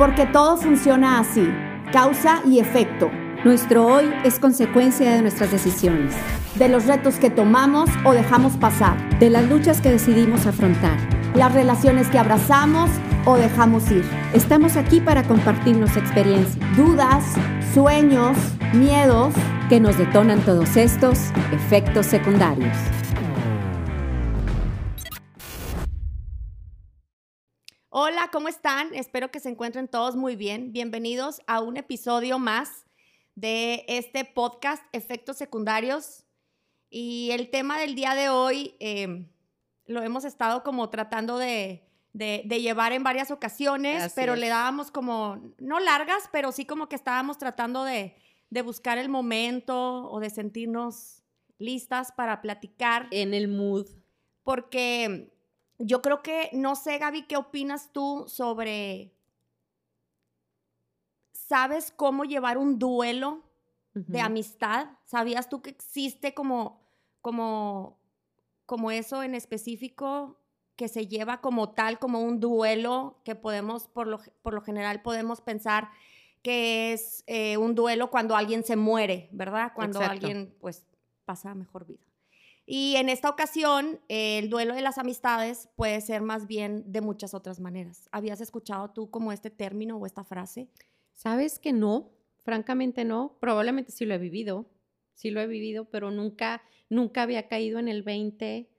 Porque todo funciona así, causa y efecto. Nuestro hoy es consecuencia de nuestras decisiones, de los retos que tomamos o dejamos pasar, de las luchas que decidimos afrontar, las relaciones que abrazamos o dejamos ir. Estamos aquí para compartirnos experiencias, dudas, sueños, miedos que nos detonan todos estos efectos secundarios. Hola, ¿cómo están? Espero que se encuentren todos muy bien. Bienvenidos a un episodio más de este podcast, Efectos Secundarios. Y el tema del día de hoy em, lo hemos estado como tratando de, llevar en varias ocasiones, pero le dábamos como, no largas, pero sí como que estábamos tratando de, de buscar el momento o de sentirnos listas para platicar. En el mood. Porque yo creo que, no sé, Gaby, ¿qué opinas tú sobre, sabes cómo llevar un duelo de amistad? ¿Sabías tú que existe como, como, como eso en específico que se lleva como tal, como un duelo que podemos, por lo, por lo general podemos pensar que es eh, un duelo cuando alguien se muere, ¿verdad? Cuando alguien pues pasa mejor vida. Y en esta ocasión, el duelo de las amistades puede ser más bien de muchas otras maneras. ¿Habías escuchado tú como este término o esta frase? Sabes que no, francamente no. Probablemente sí lo he vivido, sí lo he vivido, pero nunca, nunca había caído en el 20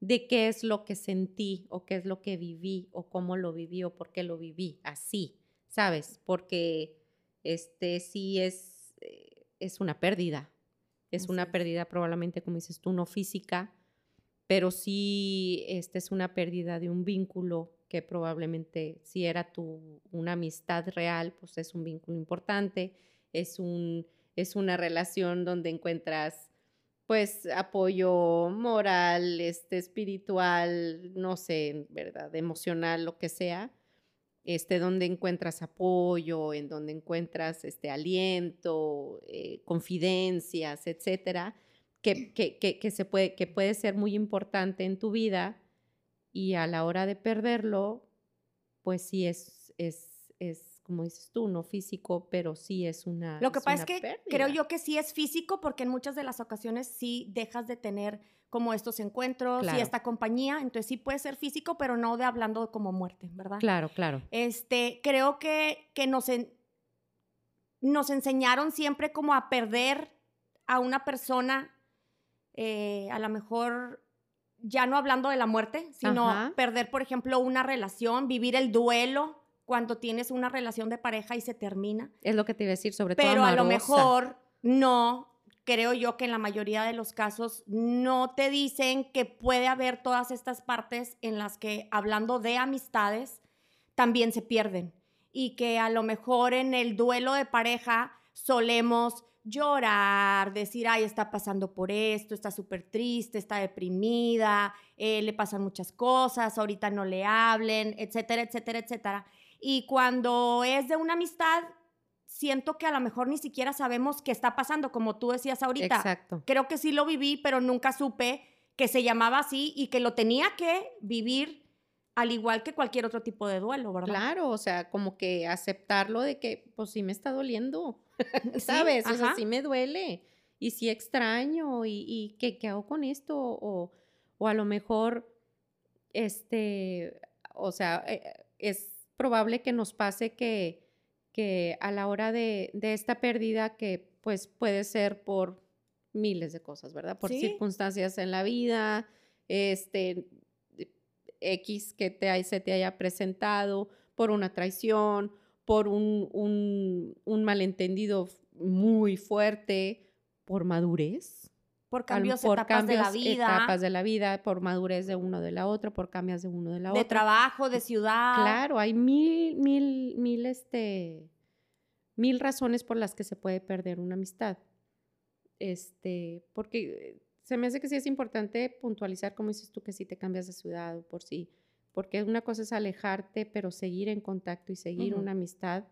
de qué es lo que sentí o qué es lo que viví o cómo lo viví o por qué lo viví así, ¿sabes? Porque este sí es, eh, es una pérdida, es una pérdida probablemente, como dices tú, no física, pero sí este, es una pérdida de un vínculo que probablemente si era tu, una amistad real, pues es un vínculo importante, es, un, es una relación donde encuentras pues apoyo moral, este, espiritual, no sé, ¿verdad? Emocional, lo que sea este, donde encuentras apoyo, en donde encuentras este, aliento, eh, confidencias, etcétera, que, que, se puede, que puede ser muy importante en tu vida y a la hora de perderlo, pues sí es, es, es como dices tú, no físico, pero sí es una. Lo que pasa es que creo yo que sí es físico porque en muchas de las ocasiones sí dejas de tener como estos encuentros y esta compañía. Entonces sí puede ser físico, pero no de hablando como muerte, ¿verdad? Claro, claro. Este, creo que, que nos, nos enseñaron siempre como a perder a una persona, eh, a lo mejor ya no hablando de la muerte, sino perder, por ejemplo, una relación, vivir el duelo cuando tienes una relación de pareja y se termina. Es lo que te iba a decir, sobre todo. Pero a lo mejor no creo yo que en la mayoría de los casos no te dicen que puede haber todas estas partes en las que hablando de amistades también se pierden y que a lo mejor en el duelo de pareja solemos llorar, decir, ay, está pasando por esto, está súper triste, está deprimida, eh, le pasan muchas cosas, ahorita no le hablen, etcétera, etcétera, etcétera. Y cuando es de una amistad, siento que a lo mejor ni siquiera sabemos qué está pasando, como tú decías ahorita. Exacto. Creo que sí lo viví, pero nunca supe que se llamaba así y que lo tenía que vivir al igual que cualquier otro tipo de duelo, ¿verdad? Claro, o sea, como que aceptarlo de que, pues sí me está doliendo, ¿sabes? o sea, sí me duele y sí extraño y, y ¿qué, ¿qué, hago con esto? O, o a lo mejor, este, o sea, eh, es probable que nos pase que que a la hora de, esta pérdida, que pues puede ser por miles de cosas, ¿verdad? Por circunstancias en la vida, este, X que te, se te haya presentado, por una traición, por un, un, malentendido muy fuerte, por madurez. Por cambios, por etapas de la vida. etapas de la vida, por madurez de uno de la otra, por cambios de uno de la otra. De trabajo, de ciudad. Claro, hay mil, mil, mil, este, mil razones por las que se puede perder una amistad. Este, porque se me hace que sí es importante puntualizar, como dices tú, que si te cambias de ciudad o por sí, porque una cosa es alejarte, pero seguir en contacto y seguir una amistad,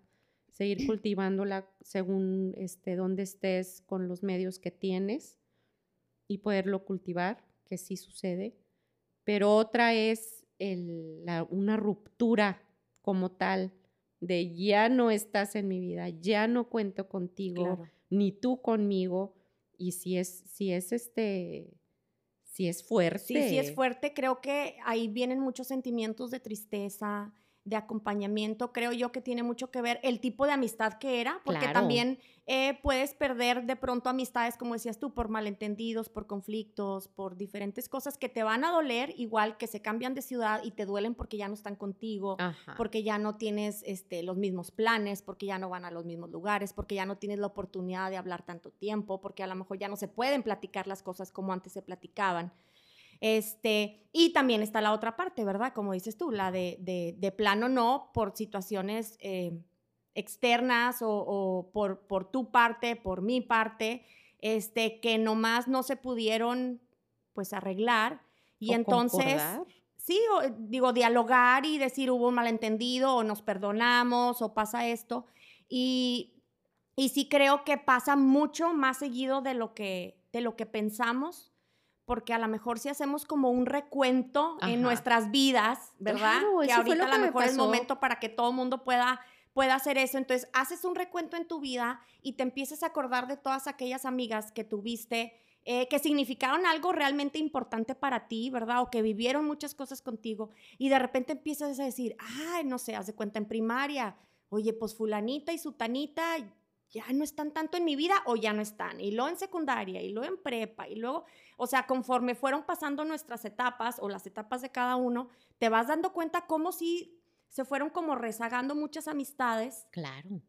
seguir cultivándola según este, donde estés con los medios que tienes y poderlo cultivar, que sí sucede. Pero otra es el, una ruptura como tal, de ya no estás en mi vida, ya no cuento contigo, ni tú conmigo. Y si es, si es este, si es fuerte. Sí, sí es fuerte. Creo que ahí vienen muchos sentimientos de tristeza, de acompañamiento, creo yo que tiene mucho que ver el tipo de amistad que era, porque también eh, puedes perder de pronto amistades, como decías tú, por malentendidos, por conflictos, por diferentes cosas que te van a doler, igual que se cambian de ciudad y te duelen porque ya no están contigo, porque ya no tienes este, los mismos planes, porque ya no van a los mismos lugares, porque ya no tienes la oportunidad de hablar tanto tiempo, porque a lo mejor ya no se pueden platicar las cosas como antes se platicaban. Este, y también está la otra parte, ¿verdad? Como dices tú, la de, de, plano no por situaciones eh, externas o, por, por, tu parte, por mi parte, este, que nomás no se pudieron pues arreglar. Y entonces, sí, digo, dialogar y decir hubo un malentendido o nos perdonamos o pasa esto. Y, y sí creo que pasa mucho más seguido de lo que, de lo que pensamos porque a lo mejor si hacemos como un recuento en nuestras vidas, ¿verdad? que ahorita a lo mejor es el momento para que todo el mundo pueda, pueda hacer eso. Entonces, haces un recuento en tu vida y te empiezas a acordar de todas aquellas amigas que tuviste, eh, que significaron algo realmente importante para ti, ¿verdad? O que vivieron muchas cosas contigo. Y de repente empiezas a decir, ay, no sé, haz de cuenta en primaria, oye, pues fulanita y sutanita ya no están tanto en mi vida o ya no están. Y luego en secundaria, y luego en prepa, y luego, o sea, conforme fueron pasando nuestras etapas o las etapas de cada uno, te vas dando cuenta cómo si se fueron como rezagando muchas amistades. Claro.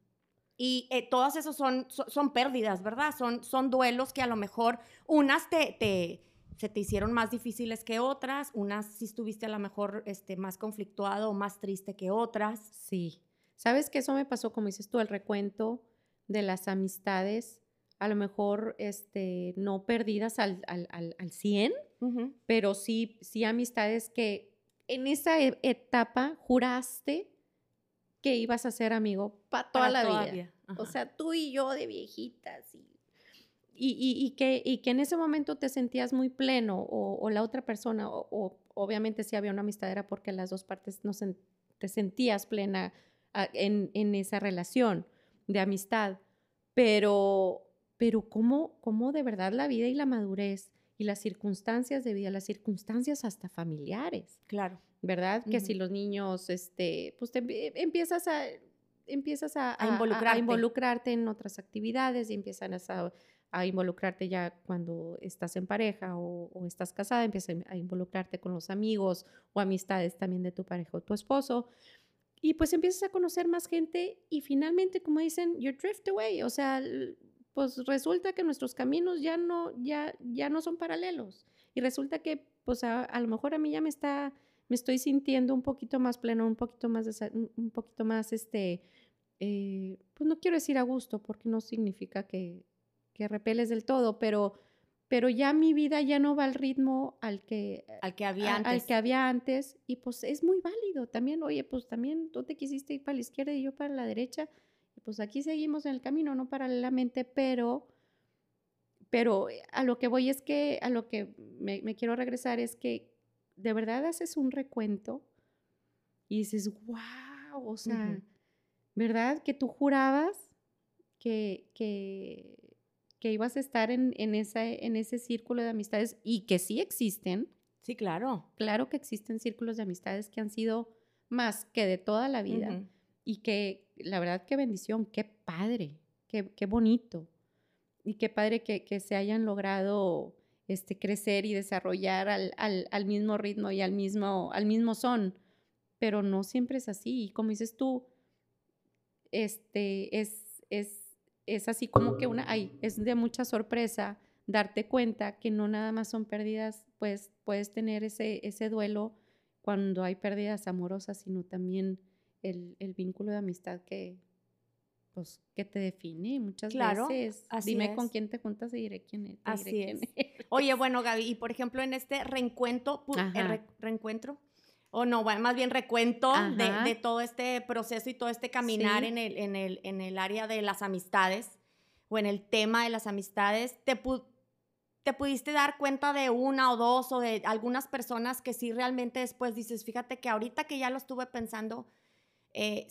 Y eh, todas esas son, son, pérdidas, ¿verdad? Son, son duelos que a lo mejor unas te, te, se te hicieron más difíciles que otras, unas sí estuviste a lo mejor este, más conflictuado o más triste que otras. Sí. ¿Sabes que eso me pasó, como dices tú, el recuento? De las amistades, a lo mejor este, no perdidas al, al, al, 100, pero sí, sí amistades que en esa e, etapa juraste que ibas a ser amigo para toda la vida. O sea, tú y yo de viejitas y, y, que, y que en ese momento te sentías muy pleno o, la otra persona, o, obviamente si había una amistad era porque las dos partes no te sentías plena ah, en, en esa relación de amistad, pero, pero ¿cómo, cómo de verdad la vida y la madurez y las circunstancias de vida, las circunstancias hasta familiares. Claro. ¿Verdad? Que si los niños, este, pues te, empiezas a empiezas a, involucrarte. en otras actividades y empiezan a, a, involucrarte ya cuando estás en pareja o, o, estás casada, empiezas a involucrarte con los amigos o amistades también de tu pareja o tu esposo. Y pues empiezas a conocer más gente y finalmente, como dicen, you drift away. O sea, pues resulta que nuestros caminos ya no, ya, ya no son paralelos. Y resulta que, pues a, lo mejor a mí ya me está, me estoy sintiendo un poquito más pleno, un poquito más, un poquito más, este, eh, pues no quiero decir a gusto, porque no significa que, que repeles del todo, pero pero ya mi vida ya no va al ritmo al que, al que había antes. Al que había antes y pues es muy válido también, oye, pues también tú te quisiste ir para la izquierda y yo para la derecha, y pues aquí seguimos en el camino, no paralelamente, pero, pero eh, a lo que voy es que, a lo que me, quiero regresar es que de verdad haces un recuento y dices, wow, o sea, ¿verdad? Que tú jurabas que, que que ibas a estar en, en, en ese círculo de amistades y que sí existen. Sí, claro. Claro que existen círculos de amistades que han sido más que de toda la vida y que la verdad qué bendición, qué padre, qué, qué bonito y qué padre que, que, se hayan logrado este, crecer y desarrollar al, al, al, mismo ritmo y al mismo, al mismo son, pero no siempre es así. Y como dices tú, este, es, es es así como que una, ay, es de mucha sorpresa darte cuenta que no nada más son pérdidas, pues puedes tener ese, ese duelo cuando hay pérdidas amorosas, sino también el, vínculo de amistad que, pues, que te define muchas claro, veces. Dime con quién te juntas y diré quién es. Así es. Oye, bueno, Gaby, y por ejemplo, en este reencuentro, el reencuentro, o no, más bien recuento de, todo este proceso y todo este caminar en, el, en, el, en el área de las amistades o en el tema de las amistades, te, te pudiste dar cuenta de una o dos o de algunas personas que sí realmente después dices, fíjate que ahorita que ya lo estuve pensando, eh,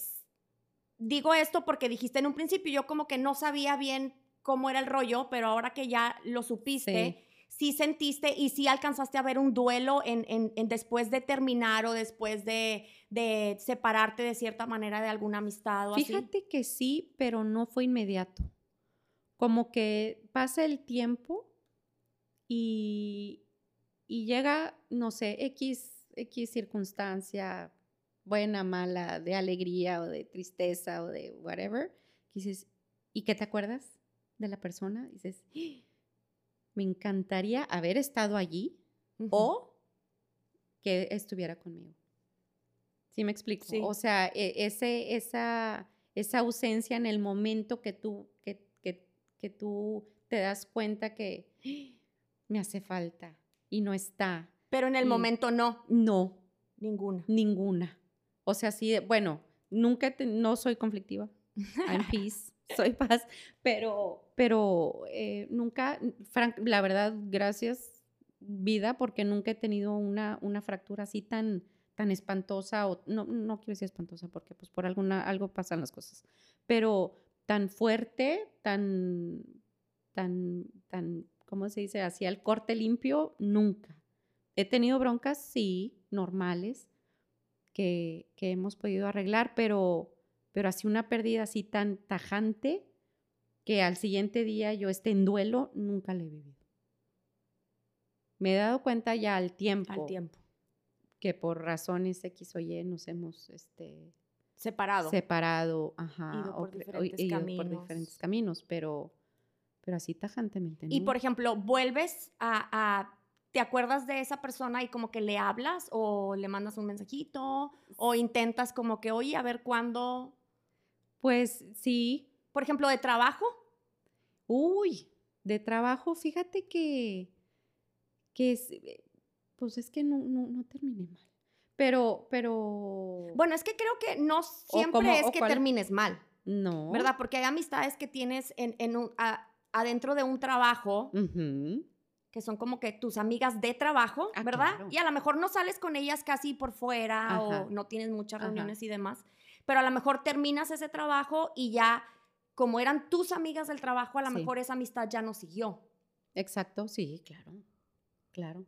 digo esto porque dijiste en un principio, yo como que no sabía bien cómo era el rollo, pero ahora que ya lo supiste, sí, sentiste y sí alcanzaste a ver un duelo en, en, después de terminar o después de, de, separarte de cierta manera de alguna amistad o Fíjate que sí, pero no fue inmediato. Como que pasa el tiempo y, y llega, no sé, X, X circunstancia, buena, mala, de alegría o de tristeza o de whatever, dices, ¿y qué te acuerdas de la persona? dices, ¡Ah! Me encantaría haber estado allí o que estuviera conmigo. ¿Sí me explico? O sea, e, ese, esa, esa ausencia en el momento que tú, que, que tú te das cuenta que me hace falta y no está. Pero en el momento no. No. Ninguna. Ninguna. O sea, sí, bueno, nunca, no soy conflictiva. I'm peace, soy paz, pero, pero eh, nunca, la verdad, gracias vida, porque nunca he tenido una, una fractura así tan, tan espantosa, o no, no quiero decir espantosa, porque pues por alguna, algo pasan las cosas, pero tan fuerte, tan, tan, tan, ¿cómo se dice? Hacia el corte limpio, nunca. He tenido broncas, sí, normales, que, hemos podido arreglar, pero, pero así una pérdida así tan tajante que al siguiente día yo esté en duelo, nunca la he vivido. Me he dado cuenta ya al tiempo. Al tiempo. Que por razones X o Y nos hemos este, separado. Separado, ajá. por, diferentes caminos. por diferentes caminos, pero, pero así tajantemente. Y por ejemplo, vuelves a ¿te acuerdas de esa persona y como que le hablas o le mandas un mensajito o intentas como que, oye, a ver cuándo? Pues sí. Por ejemplo, de trabajo. Uy, de trabajo, fíjate que, que es, eh, pues es que no, no, terminé mal. Pero, pero... Bueno, es que creo que no siempre es que termines mal. No. ¿Verdad? Porque hay amistades que tienes en, en un, adentro de un trabajo que son como que tus amigas de trabajo, ah, ¿verdad? Y a lo mejor no sales con ellas casi por fuera o no tienes muchas reuniones y demás, pero a lo mejor terminas ese trabajo y ya, como eran tus amigas del trabajo, a lo mejor esa amistad ya no siguió. Exacto, sí, claro, claro.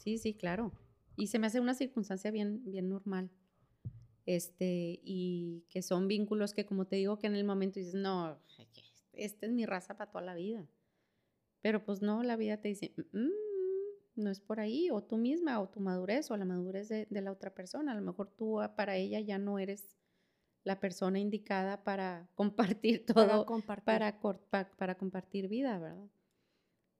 Sí, sí, claro. Y se me hace una circunstancia bien, bien normal. Este, y que son vínculos que, como te digo, que en el momento dices, no, esta es mi raza para toda la vida. Pero pues no, la vida te dice, mm, no es por ahí, o tú misma, o tu madurez, o la madurez de, la otra persona. A lo mejor tú ah, para ella ya no eres la persona indicada para compartir todo, para compartir, para, para, compartir vida, ¿verdad?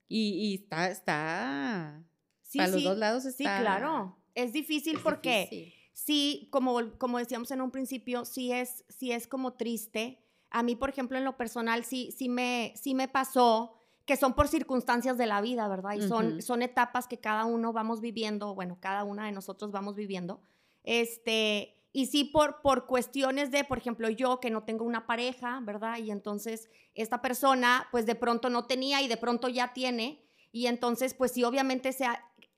Y, está, está, sí, para los dos lados está. Sí, claro, es difícil porque sí, como, como decíamos en un principio, sí es, sí es como triste. A mí, por ejemplo, en lo personal, sí, sí, me, sí me pasó que son por circunstancias de la vida, ¿verdad? Y son, son etapas que cada uno vamos viviendo, bueno, cada una de nosotros vamos viviendo. Este, y sí por, por cuestiones de, por ejemplo, yo que no tengo una pareja, ¿verdad? Y entonces esta persona, pues de pronto no tenía y de pronto ya tiene. Y entonces, pues sí, obviamente se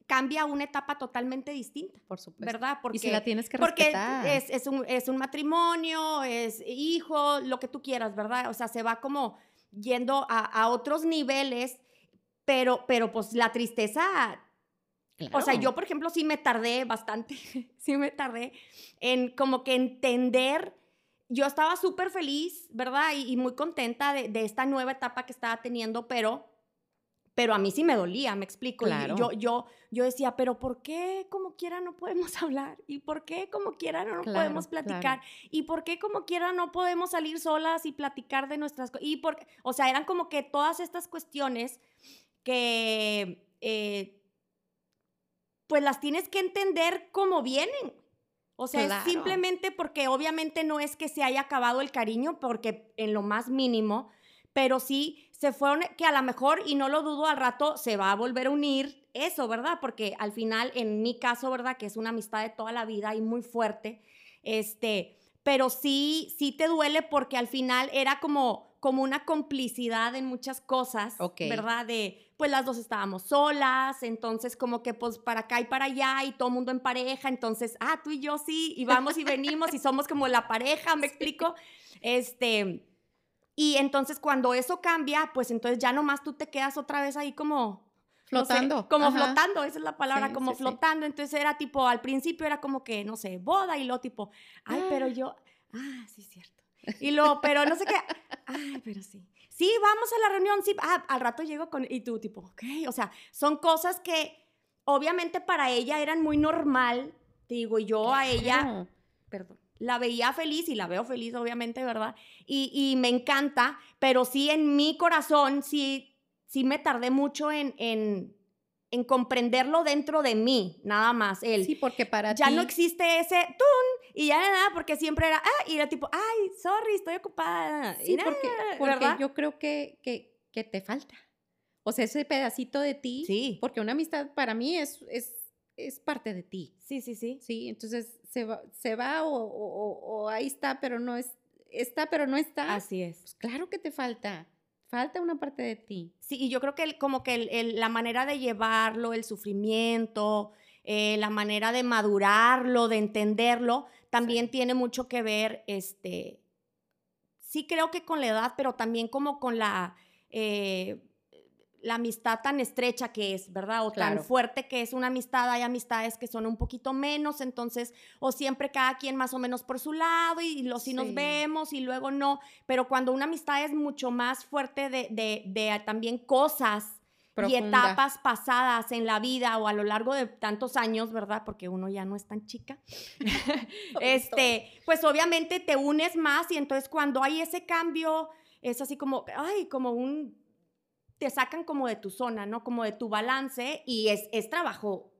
cambia una etapa totalmente distinta. Por supuesto. ¿Verdad? Porque, y si la tienes que respetar. Porque es, es, un, es un matrimonio, es hijo, lo que tú quieras, ¿verdad? O sea, se va como yendo a, otros niveles, pero, pero pues la tristeza O sea, yo, por ejemplo, sí me tardé bastante, sí me tardé en como que entender, yo estaba súper feliz, ¿verdad? Y, muy contenta de, de, esta nueva etapa que estaba teniendo, pero pero a mí sí me dolía, me explico. yo, yo, yo decía, pero ¿por qué como quiera no podemos hablar? ¿Y por qué como quiera no, podemos platicar? ¿Y por qué como quiera no podemos salir solas y platicar de nuestras cosas? Y por, o sea, eran como que todas estas cuestiones que, eh, pues las tienes que entender como vienen. O sea, es simplemente porque obviamente no es que se haya acabado el cariño, porque en lo más mínimo, pero sí se fueron, que a lo mejor, y no lo dudo, al rato se va a volver a unir eso, ¿verdad? Porque al final, en mi caso, ¿verdad? Que es una amistad de toda la vida y muy fuerte, este, pero sí, sí te duele porque al final era como, como una complicidad en muchas cosas. ¿verdad? De, pues las dos estábamos solas, entonces como que pues para acá y para allá y todo mundo en pareja, entonces, ah, tú y yo sí, y vamos y venimos y somos como la pareja, ¿me explico? Este, y entonces cuando eso cambia, pues entonces ya nomás tú te quedas otra vez ahí como... no sé, Flotando. como Ajá. flotando, esa es la palabra, Sí, como sí, flotando. Entonces era tipo, al principio era como que, no sé, boda y luego tipo, ay, pero Ah. yo, ah, sí, cierto. Y luego, pero no sé qué, ay, pero sí. Sí, vamos a la reunión, sí, ah, al rato llego con, y tú tipo, ok, o sea, son cosas que obviamente para ella eran muy normal, te digo, yo a ella, perdón, la veía feliz y la veo feliz, obviamente, ¿verdad? Y, y me encanta, pero sí en mi corazón, sí, sí me tardé mucho en, en, en comprenderlo dentro de mí, nada más. El, Sí, porque para ya ti. no existe ese tun y ya nada, porque siempre era, ah, y era tipo, ay, sorry, estoy ocupada. y Sí, nada, porque, porque yo creo que, que, que te falta. O sea, ese pedacito de ti. Sí. Porque una amistad para mí es, es, es parte de ti. Sí, sí, sí. Sí, entonces se va, se va o, o- o- o ahí está, pero no es, está, pero no está. Así es. Pues claro que te falta. Falta una parte de ti. Sí, y yo creo que el- como que el- el- la manera de llevarlo, el sufrimiento, eh, la manera de madurarlo, de entenderlo, también tiene mucho que ver, este, sí creo que con la edad, pero también como con la, eh, la amistad tan estrecha que es, ¿verdad? O Claro. tan fuerte que es una amistad. Hay amistades que son un poquito menos, entonces, o siempre cada quien más o menos por su lado y, los sí nos vemos y luego no. Pero cuando una amistad es mucho más fuerte de, de- de también cosas y etapas pasadas en la vida o a lo largo de tantos años, ¿verdad? Porque uno ya no es tan chica. este, pues obviamente te unes más y entonces cuando hay ese cambio es así como, ay, como un, te sacan como de tu zona, ¿no? Como de tu balance y es, es trabajo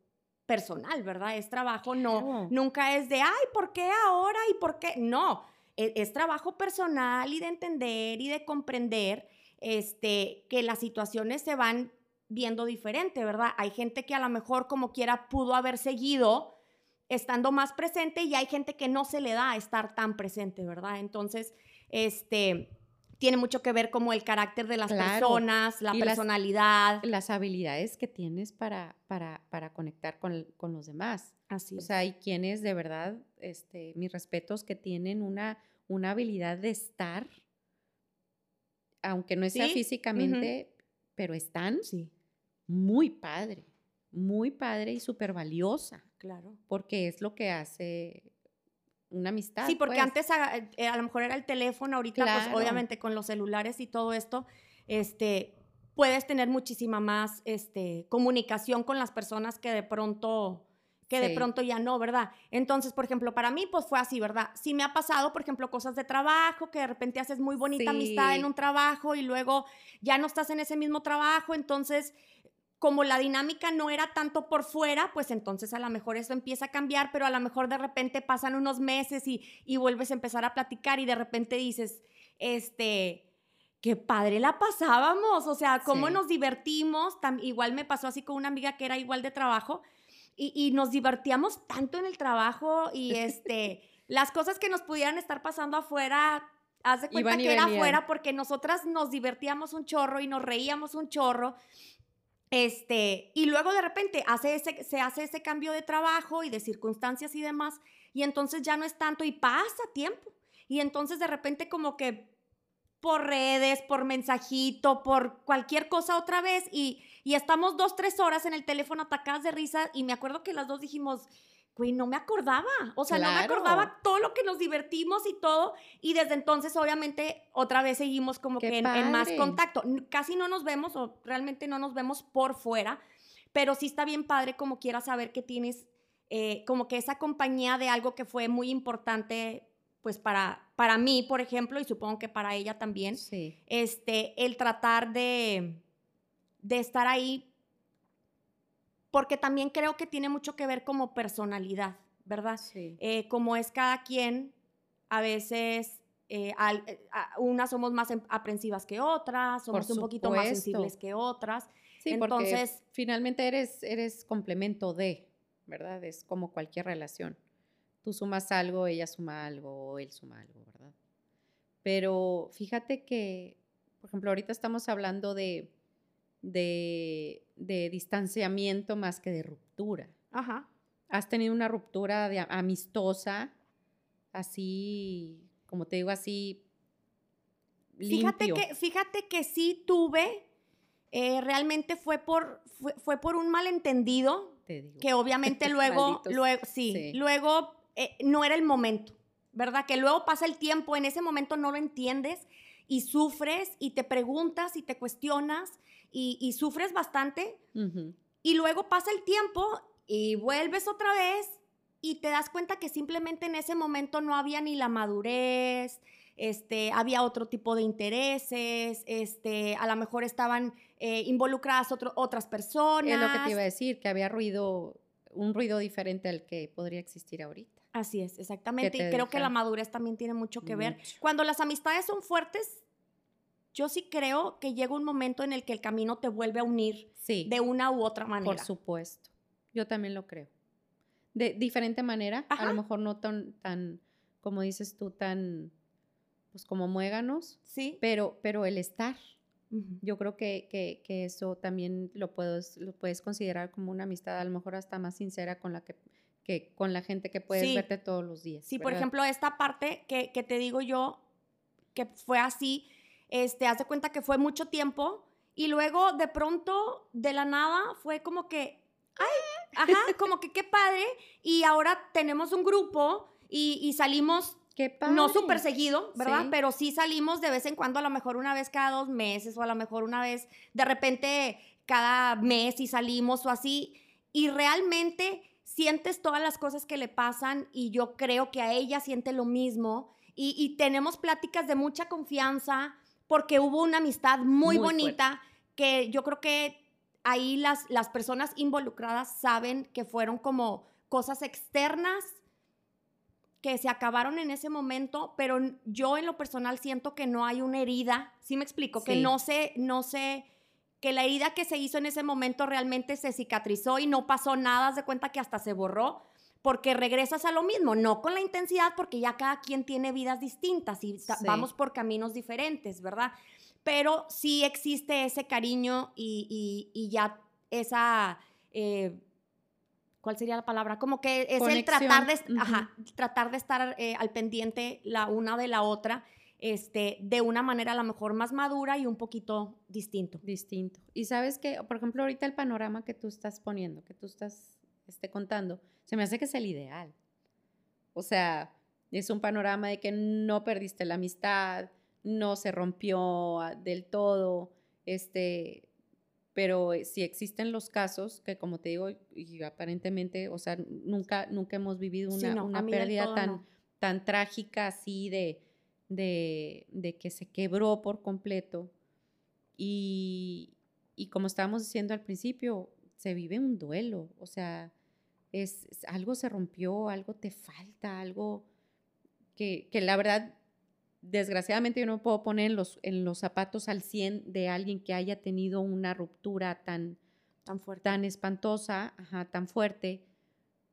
personal, ¿verdad? Es trabajo, no, Claro. nunca es de, ay, ¿por qué ahora y por qué? No, e- es, trabajo personal y de entender y de comprender este, que las situaciones se van viendo diferente, ¿verdad? Hay gente que a lo mejor como quiera pudo haber seguido estando más presente y hay gente que no se le da a estar tan presente, ¿verdad? Entonces, este, tiene mucho que ver como el carácter de las Claro. personas, la Y personalidad. Las habilidades que tienes para, para, para conectar con, con los demás. Así O es. sea, hay quienes de verdad, este, mis respetos, que tienen una, una habilidad de estar, aunque no sea Sí, físicamente, pero están sí, muy padre, muy padre y súper valiosa, claro. porque es lo que hace una amistad. Sí, porque pues. antes a, eh, a lo mejor era el teléfono, ahorita Claro. pues obviamente con los celulares y todo esto, este, puedes tener muchísima más este, comunicación con las personas que de pronto que de pronto ya no, ¿verdad? Entonces, por ejemplo, para mí pues fue así, ¿verdad? Sí me ha pasado, por ejemplo, cosas de trabajo, que de repente haces muy bonita amistad en un trabajo y luego ya no estás en ese mismo trabajo, entonces como la dinámica no era tanto por fuera, pues entonces a lo mejor eso empieza a cambiar, pero a lo mejor de repente pasan unos meses y, y vuelves a empezar a platicar y de repente dices, este, qué padre la pasábamos, o sea, cómo Sí. nos divertimos, igual me pasó así con una amiga que era igual de trabajo y, y nos divertíamos tanto en el trabajo y este, las cosas que nos pudieran estar pasando afuera. Haz de cuenta Iban que era venían. afuera porque nosotras nos divertíamos un chorro y nos reíamos un chorro. Este, y luego de repente hace ese, se hace ese cambio de trabajo y de circunstancias y demás, y entonces ya no es tanto y pasa tiempo. Y entonces de repente como que por redes, por mensajito, por cualquier cosa otra vez, y, y estamos dos, tres horas en el teléfono atacadas de risa, y me acuerdo que las dos dijimos, güey, no me acordaba, o sea, no me acordaba todo lo que nos divertimos y todo, y desde entonces obviamente otra vez seguimos como Qué que en, en más contacto. Casi no nos vemos o realmente no nos vemos por fuera, pero sí está bien padre como quieras saber que tienes eh, como que esa compañía de algo que fue muy importante pues para, para mí, por ejemplo, y supongo que para ella también, Sí. este, el tratar de, de estar ahí, porque también creo que tiene mucho que ver como personalidad, ¿verdad? Sí. Eh, como es cada quien, a veces eh, al- eh, a- unas somos más em- aprensivas que otras, somos un poquito más sensibles que otras. Sí, Entonces- porque finalmente eres, eres complemento de, ¿verdad? Es como cualquier relación. Tú sumas algo, ella suma algo, él suma algo, ¿verdad? Pero fíjate que, por ejemplo, ahorita estamos hablando de, de, de distanciamiento más que de ruptura. Ajá. ¿Has tenido una ruptura de, amistosa, así, como te digo, así? Fíjate que, fíjate que sí tuve, eh, realmente fue por, fue, fue por un malentendido, Te digo. que obviamente luego, luego, sí, Sí. luego eh, no era el momento, ¿verdad? Que luego pasa el tiempo, en ese momento no lo entiendes y sufres y te preguntas y te cuestionas y, y sufres bastante y luego pasa el tiempo y vuelves otra vez y te das cuenta que simplemente en ese momento no había ni la madurez, este, había otro tipo de intereses, este, a lo mejor estaban eh, involucradas otro- otras personas. Es lo que te iba a decir, que había ruido, un ruido diferente al que podría existir ahorita. Así es, exactamente. te Y creo que la madurez también tiene mucho que ver. Mucho. Cuando las amistades son fuertes, yo sí creo que llega un momento en el que el camino te vuelve a unir Sí, de una u otra manera. por supuesto. Yo también lo creo. De diferente manera, a lo mejor no tan, tan, como dices tú, tan, pues como muéganos, Sí. pero, pero el estar, yo creo que, que, que eso también lo puedes, lo puedes considerar como una amistad, a lo mejor hasta más sincera con la que, que con la gente que puedes Sí. verte todos los días. Sí, por ejemplo, esta parte que, que te digo yo, que fue así, este, haz de cuenta que fue mucho tiempo y luego de pronto, de la nada, fue como que, ay, ajá, como que qué padre, y ahora tenemos un grupo y, y salimos, Qué no súper seguido, ¿verdad? Sí. Pero sí salimos de vez en cuando, a lo mejor una vez cada dos meses o a lo mejor una vez, de repente, cada mes y salimos o así, y realmente sientes todas las cosas que le pasan y yo creo que a ella siente lo mismo y, y tenemos pláticas de mucha confianza porque hubo una amistad muy, Muy bonita que yo creo que ahí las, las personas involucradas saben que fueron como cosas externas que se acabaron en ese momento, pero yo en lo personal siento que no hay una herida, ¿sí me explico? Que no sé, no sé, que la herida que se hizo en ese momento realmente se cicatrizó y no pasó nada, haz de cuenta que hasta se borró, porque regresas a lo mismo, no con la intensidad, porque ya cada quien tiene vidas distintas y Sí. vamos por caminos diferentes, ¿verdad? Pero sí existe ese cariño y, y- y ya esa... eh, ¿Cuál sería la palabra? Como que es el tratar de, ajá, tratar de estar eh, al pendiente la una de la otra, este, de una manera a lo mejor más madura y un poquito distinto. distinto. Y sabes que, por ejemplo, ahorita el panorama que tú estás poniendo, que tú estás este, contando, se me hace que es el ideal. O sea, es un panorama de que no perdiste la amistad, no se rompió ah, del todo, este, pero eh, sí existen los casos que, como te digo, y aparentemente, o sea, nunca, nunca hemos vivido Sí, una, no, pérdida todo tan, no. tan trágica así de, de, de que se quebró por completo. Y, y como estábamos diciendo al principio, se vive un duelo, o sea, es, es- algo se rompió, algo te falta, algo que, que la verdad, desgraciadamente yo no puedo poner en los, en los zapatos al 100 de alguien que haya tenido una ruptura tan, Tan fuerte. tan espantosa, ajá, tan fuerte,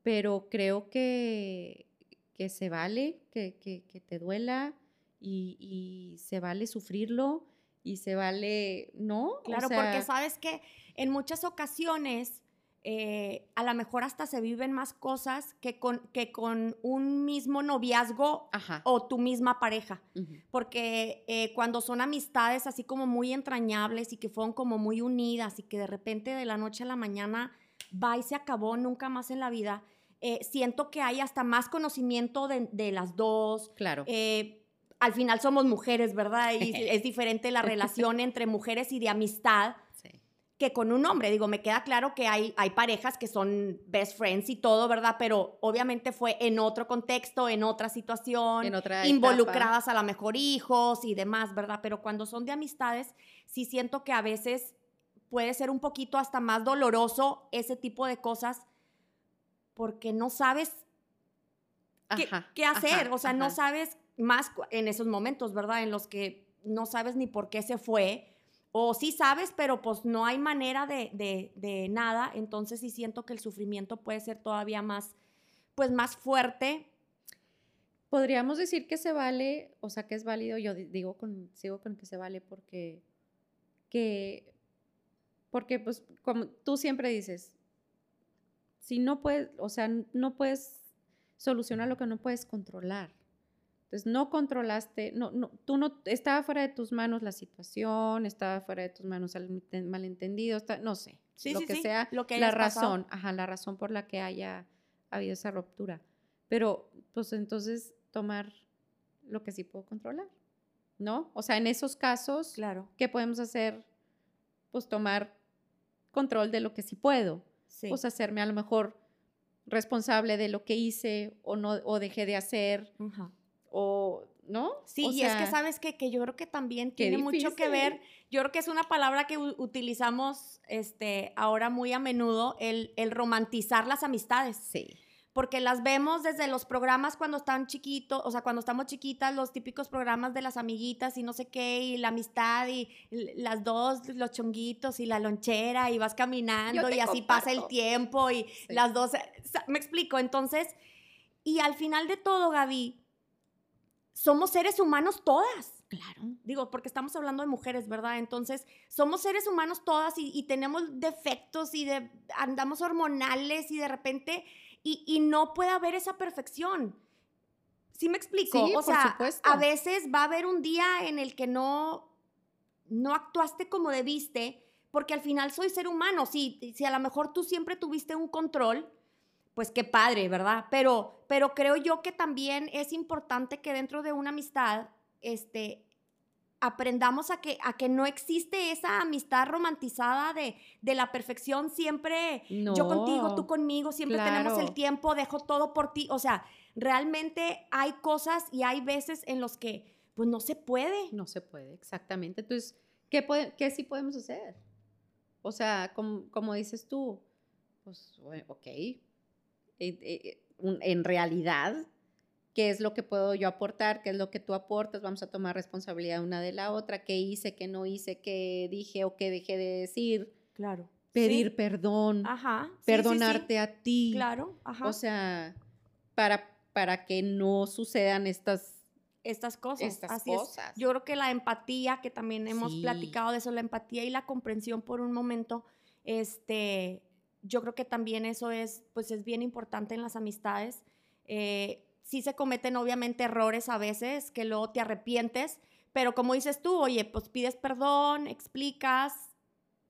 pero creo que, que se vale, que, que- que te duela y, y se vale sufrirlo y se vale, ¿no? O Claro, sea, porque sabes que en muchas ocasiones eh, a lo mejor hasta se viven más cosas que con, que con un mismo noviazgo Ajá. o tu misma pareja. Porque eh, cuando son amistades así como muy entrañables y que fueron como muy unidas y que de repente de la noche a la mañana va y se acabó nunca más en la vida, eh, siento que hay hasta más conocimiento de, de las dos. Claro. Al final somos mujeres, ¿verdad? Y es diferente la relación entre mujeres y de amistad sí. que con un hombre. Digo, me queda claro que hay, hay parejas que son best friends y todo, ¿verdad? Pero obviamente fue en otro contexto, en otra situación, En otra involucradas a lo mejor hijos y demás, ¿verdad? Pero cuando son de amistades, sí siento que a veces puede ser un poquito hasta más doloroso ese tipo de cosas porque no sabes qué, Ajá, qué hacer, ajá, o sea, no sabes más en esos momentos, ¿verdad? En los que no sabes ni por qué se fue, o sí sabes, pero pues no hay manera de, de- de nada, entonces sí siento que el sufrimiento puede ser todavía más, pues más fuerte. podríamos decir que se vale, o sea, que es válido, yo digo con, sigo con que se vale porque, que, porque pues como tú siempre dices, si no puedes, o sea, no puedes solucionar lo que no puedes controlar. Entonces, no controlaste, no, no, tú no, estaba fuera de tus manos la situación, estaba fuera de tus manos el malentendido, no sé, lo que sea, lo que la razón, ajá, la razón por la que haya habido esa ruptura. Pero, pues entonces, tomar lo que sí puedo controlar, ¿no? O sea, en esos casos, claro. ¿qué podemos hacer? Pues tomar control de lo que sí puedo. Sí. Pues hacerme a lo mejor responsable de lo que hice o no o dejé de hacer. Ajá o ¿no? Sí, y es que sabes que, que yo creo que también tiene mucho que ver, yo creo que es una palabra que utilizamos este, ahora muy a menudo, el, el romantizar las amistades. Sí. Porque las vemos desde los programas cuando están chiquitos, o sea, cuando estamos chiquitas, los típicos programas de las amiguitas y no sé qué, y la amistad y las dos, los chonguitos y la lonchera, y vas caminando y así pasa el tiempo y las dos, me explico, entonces, y al final de todo, Gaby, somos seres humanos todas. Claro. Digo, porque estamos hablando de mujeres, ¿verdad? Entonces, somos seres humanos todas y, tenemos defectos y de, andamos hormonales y de repente, y, no puede haber esa perfección. ¿Sí me explico? Sí, o sea, supuesto. a veces va a haber un día en el que no, no actuaste como debiste, porque al final soy ser humano. Sí, si a lo mejor tú siempre tuviste un control, pues qué padre, ¿verdad? Pero, pero creo yo que también es importante que dentro de una amistad, este, aprendamos a que, a que no existe esa amistad romantizada de, de la perfección, siempre yo contigo, tú conmigo, siempre tenemos el tiempo, dejo todo por ti. O sea, realmente hay cosas y hay veces en los que pues no se puede. No se puede, exactamente. Entonces, ¿qué, puede, qué sí podemos hacer? O sea, como, como dices tú, pues, ok, en realidad qué es lo que puedo yo aportar, qué es lo que tú aportas, vamos a tomar responsabilidad una de la otra, qué hice, qué no hice, qué dije o qué dejé de decir. Claro. Pedir perdón, ajá. perdonarte a ti. Claro, ajá. O sea, para, para que no sucedan estas estas cosas. Estas Así cosas. Yo creo que la empatía, que también hemos platicado de eso, la empatía y la comprensión por un momento, este, yo creo que también eso es, pues es bien importante en las amistades. Eh, sí se cometen obviamente errores a veces que luego te arrepientes, pero como dices tú, oye, pues pides perdón, explicas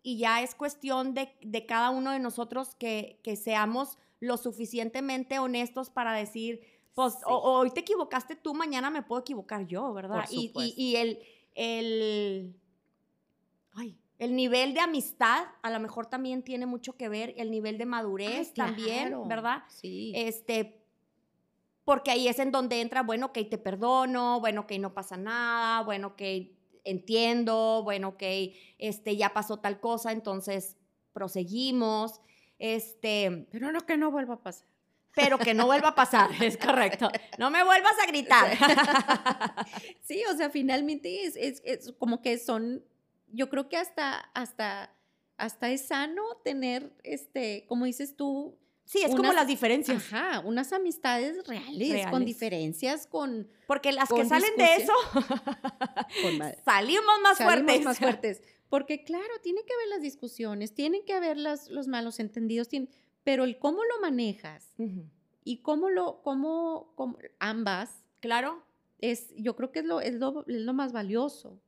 y ya es cuestión de, cada uno de nosotros que, seamos lo suficientemente honestos para decir, pues hoy te equivocaste tú, mañana me puedo equivocar yo, ¿verdad? y, y, el, el, ay, el nivel de amistad a lo mejor también tiene mucho que ver, el nivel de madurez también, ¿verdad? Sí. Este, porque ahí es en donde entra, bueno, que te perdono, bueno, que no pasa nada, bueno, que entiendo, bueno, que este, ya pasó tal cosa, entonces proseguimos, este... Pero no que no vuelva a pasar. Pero que no vuelva a pasar, es correcto. No me vuelvas a gritar. Sí, o sea, finalmente es, es como que son yo creo que hasta, hasta, hasta es sano tener, este, como dices tú, Sí, es como las diferencias. Ajá, unas amistades reales, con diferencias, con... Porque las que salen de eso, salimos más fuertes. más fuertes. Porque claro, tiene que haber las discusiones, tienen que haber las, los malos entendidos, pero el cómo lo manejas y cómo lo, cómo, ambas... Claro. Es, yo creo que es lo, es lo, es lo más valioso.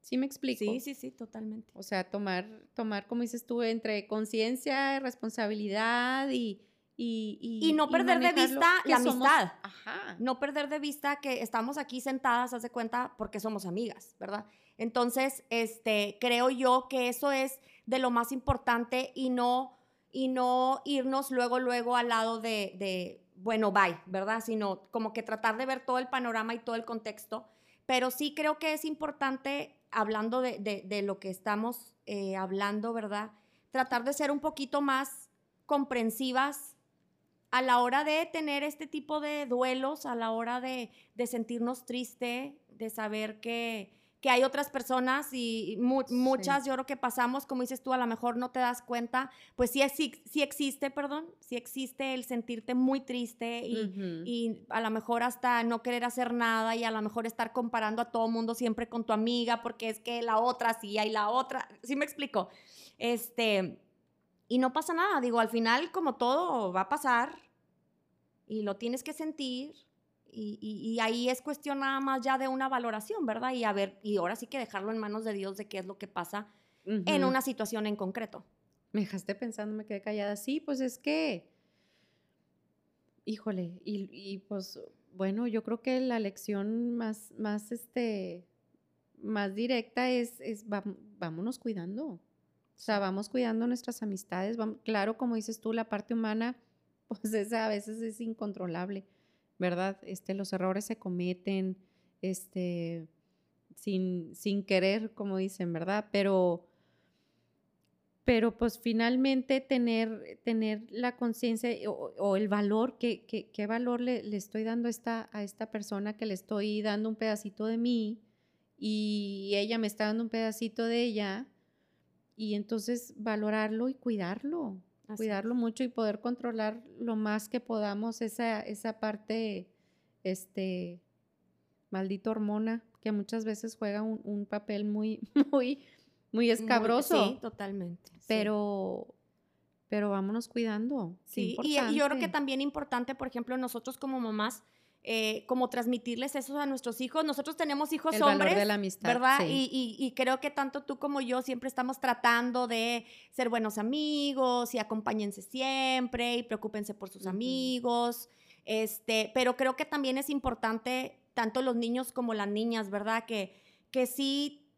¿Sí me explico? Sí, sí, sí, totalmente. O sea, tomar, tomar como dices tú, entre conciencia, responsabilidad y... Y, y, no perder de vista la amistad. Ajá. No perder de vista que estamos aquí sentadas, haz de cuenta, porque somos amigas, ¿verdad? Entonces, este, creo yo que eso es de lo más importante y no, y no irnos luego, luego al lado de, de, bueno, bye, ¿verdad? Sino como que tratar de ver todo el panorama y todo el contexto. Pero sí creo que es importante hablando de, lo que estamos eh, hablando, ¿verdad? Tratar de ser un poquito más comprensivas a la hora de tener este tipo de duelos, a la hora de, sentirnos triste, de saber que, que hay otras personas y muchas yo creo que pasamos, como dices tú, a lo mejor no te das cuenta, pues sí, sí, existe, perdón, sí existe el sentirte muy triste y, y, a lo mejor hasta no querer hacer nada y a lo mejor estar comparando a todo mundo siempre con tu amiga porque es que la otra sí hay la otra, ¿sí me explico? Este, y no pasa nada, digo, al final como todo va a pasar y lo tienes que sentir y, ahí es cuestión nada más ya de una valoración, ¿verdad? Y a ver, y ahora sí que dejarlo en manos de Dios de qué es lo que pasa en una situación en concreto. Me dejaste pensando, me quedé callada. Sí, pues es que, híjole, y, pues bueno, yo creo que la lección más, más, este, más directa es, es vámonos cuidando. O sea, vamos cuidando nuestras amistades. claro, como dices tú, la parte humana, pues esa a veces es incontrolable ¿verdad? Este, los errores se cometen este, sin, sin querer, como dicen, ¿verdad? Pero, pero pues finalmente tener, tener la conciencia o, el valor, ¿qué, qué, valor le, le, estoy dando esta, a esta persona que le estoy dando un pedacito de mí y ella me está dando un pedacito de ella? Y entonces valorarlo y cuidarlo, cuidarlo mucho y poder controlar lo más que podamos esa, esa parte, este, maldita hormona, que muchas veces juega un, papel muy, muy, muy escabroso. sí, totalmente. Pero, pero vámonos cuidando. Sí, y, y, yo creo que también importante, por ejemplo, nosotros como mamás, eh, como transmitirles eso a nuestros hijos. Nosotros tenemos hijos el hombres, valor de la amistad, ¿verdad? Y, creo que tanto tú como yo siempre estamos tratando de ser buenos amigos y acompáñense siempre y preocúpense por sus amigos. Este, pero creo que también es importante, tanto los niños como las niñas, ¿verdad? Que, que sí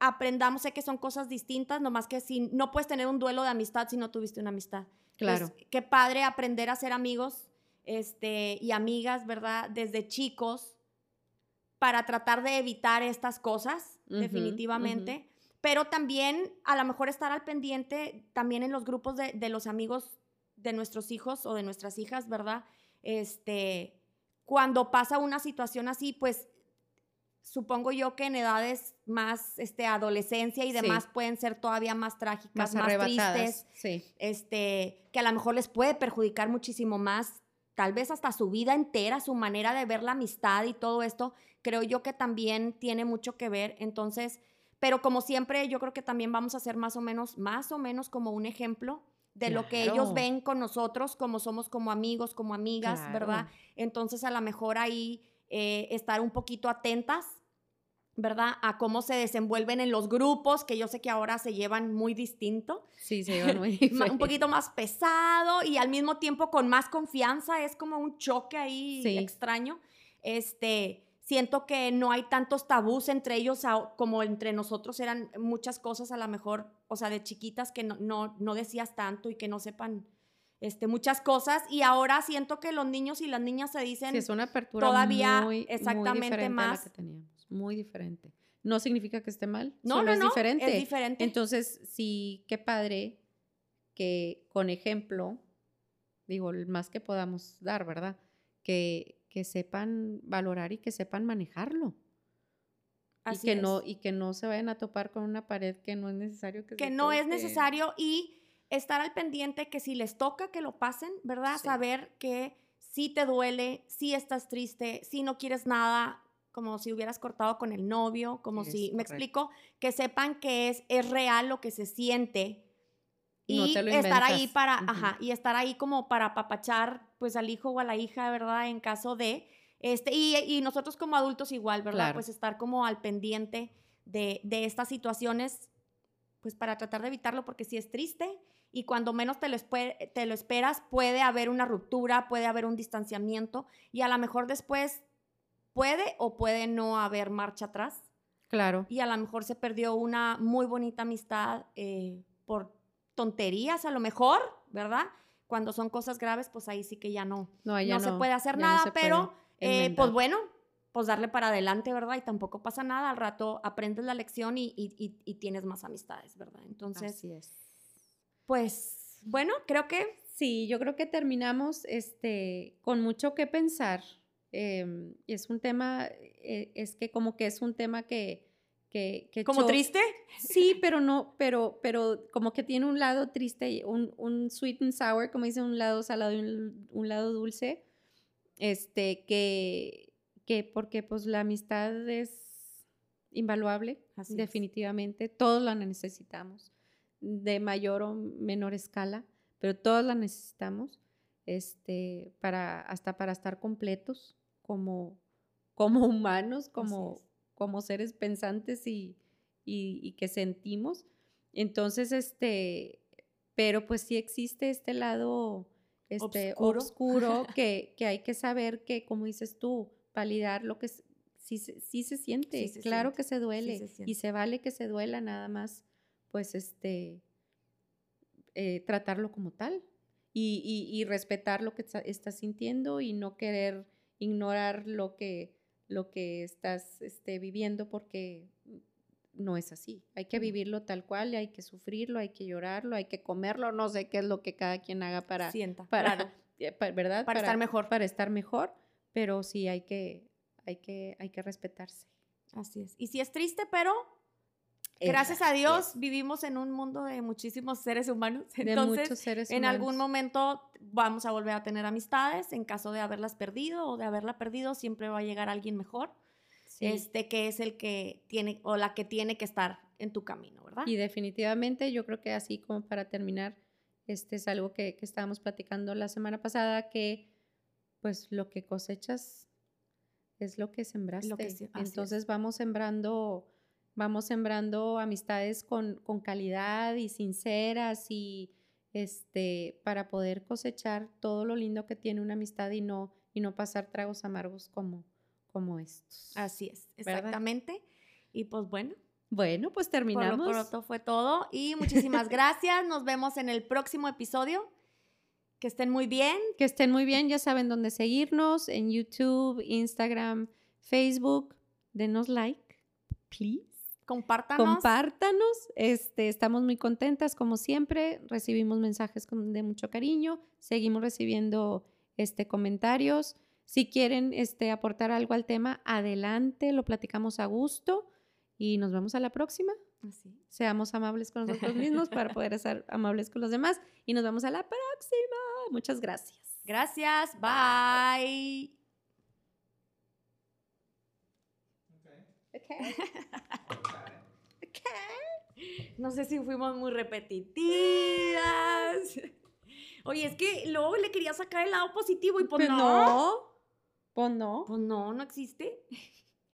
aprendamos, sé que son cosas distintas, nomás que si no puedes tener un duelo de amistad si no tuviste una amistad. Claro. qué padre aprender a ser amigos este, y amigas, ¿verdad? Desde chicos, para tratar de evitar estas cosas, definitivamente. Pero también a lo mejor estar al pendiente también en los grupos de, de, los amigos de nuestros hijos o de nuestras hijas, ¿verdad? Este, cuando pasa una situación así, pues supongo yo que en edades más, este, adolescencia y demás pueden ser todavía más trágicas, más, tristes, sí. este, que a lo mejor les puede perjudicar muchísimo más tal vez hasta su vida entera, su manera de ver la amistad y todo esto, creo yo que también tiene mucho que ver. Entonces, pero como siempre, yo creo que también vamos a ser más o menos, más o menos como un ejemplo de lo que ellos ven con nosotros, como somos como amigos, como amigas, ¿verdad? Entonces, a lo mejor ahí eh, estar un poquito atentas ¿verdad? A cómo se desenvuelven en los grupos, que yo sé que ahora se llevan muy distinto. Sí, se llevan muy Un poquito más pesado y al mismo tiempo con más confianza, es como un choque ahí extraño. Este, siento que no hay tantos tabús entre ellos como entre nosotros eran muchas cosas a lo mejor, o sea, de chiquitas que no, no, no decías tanto y que no sepan este, muchas cosas y ahora siento que los niños y las niñas se dicen es una apertura todavía muy, exactamente más que teníamos muy diferente. No significa que esté mal, no, solo no, es no, diferente. Es diferente. Entonces, sí, qué padre que con ejemplo, digo, el más que podamos dar, ¿verdad? Que, que sepan valorar y que sepan manejarlo. Así y que no y que no se vayan a topar con una pared que no es necesario que que no es necesario y estar al pendiente que si les toca que lo pasen, ¿verdad? Saber que si te duele, si estás triste, si no quieres nada, como si hubieras cortado con el novio, como si, me explico, que sepan que es, es real lo que se siente y estar ahí para, ajá, y estar ahí como para apapachar pues al hijo o a la hija, ¿verdad? En caso de, este, y, y nosotros como adultos igual, ¿verdad? Pues estar como al pendiente de, de, estas situaciones, pues para tratar de evitarlo porque sí es triste y cuando menos te lo, te lo esperas puede haber una ruptura, puede haber un distanciamiento y a lo mejor después puede o puede no haber marcha atrás. Claro. Y a lo mejor se perdió una muy bonita amistad eh, por tonterías, a lo mejor, ¿verdad? Cuando son cosas graves, pues ahí sí que ya no, no, no, se puede hacer nada, pero eh, pues bueno, pues darle para adelante, ¿verdad? Y tampoco pasa nada, al rato aprendes la lección y, y, y, tienes más amistades, ¿verdad? Entonces, Así es. Pues bueno, creo que... Sí, yo creo que terminamos este, con mucho que pensar em, es un tema, eh, es que como que es un tema que... que, que ¿Como triste? Sí, pero no, pero, pero como que tiene un lado triste, y un, un sweet and sour, como dice, un lado salado y un, un lado dulce, este, que, que porque pues la amistad es invaluable, Así es. definitivamente, todos la necesitamos, de mayor o menor escala, pero todos la necesitamos, este, para, hasta para estar completos como, como humanos, como, como seres pensantes y, y, y que sentimos. Entonces, este, pero pues sí existe este lado este, oscuro, que, que hay que saber que, como dices tú, validar lo que sí, se- sí se siente, se claro siente, que se duele se y se vale que se duela nada más, pues este, eh, tratarlo como tal y, y- y respetar lo que está- estás sintiendo y no querer ignorar lo que, lo que estás este, viviendo porque no es así. Hay que vivirlo tal cual, hay que sufrirlo, hay que llorarlo, hay que comerlo, no sé qué es lo que cada quien haga para, Sienta, para, claro. eh, pa- ¿verdad? Para estar mejor. Para estar mejor, pero sí hay que, hay que, hay que respetarse. Así es. Y si es triste, pero Es gracias a Dios es. vivimos en un mundo de muchísimos seres humanos. de Entonces, muchos seres en humanos. algún momento vamos a volver a tener amistades. En caso de haberlas perdido o de haberla perdido, siempre va a llegar alguien mejor. Sí. Este que es el que tiene o la que tiene que estar en tu camino, ¿verdad? Y definitivamente yo creo que así como para terminar, este es algo que, que estábamos platicando la semana pasada, que pues lo que cosechas es lo que sembraste. así es. Entonces vamos sembrando, vamos sembrando amistades con, con calidad y sinceras y este para poder cosechar todo lo lindo que tiene una amistad y no, y no pasar tragos amargos como, como estos. Así es, ¿Verdad? exactamente. Y pues bueno, Bueno, pues por lo terminamos. pronto fue todo. Y muchísimas gracias. Nos vemos en el próximo episodio. Que estén muy bien. Que estén muy bien, ya saben dónde seguirnos, en YouTube, Instagram, Facebook. Denos like, please. Compártanos. Compártanos. Este, estamos muy contentas, como siempre. Recibimos mensajes con- de mucho cariño. Seguimos recibiendo este, comentarios. Si quieren este, aportar algo al tema, adelante, lo platicamos a gusto. Y nos vemos a la próxima. Así. Seamos amables con nosotros mismos para poder ser amables con los demás. Y nos vemos a la próxima. Muchas gracias. Gracias. Bye. Okay. No sé si fuimos muy repetitivas. Oye, es que luego le quería sacar el lado positivo y pues Pues no. no. Pues no. Pues no, no existe.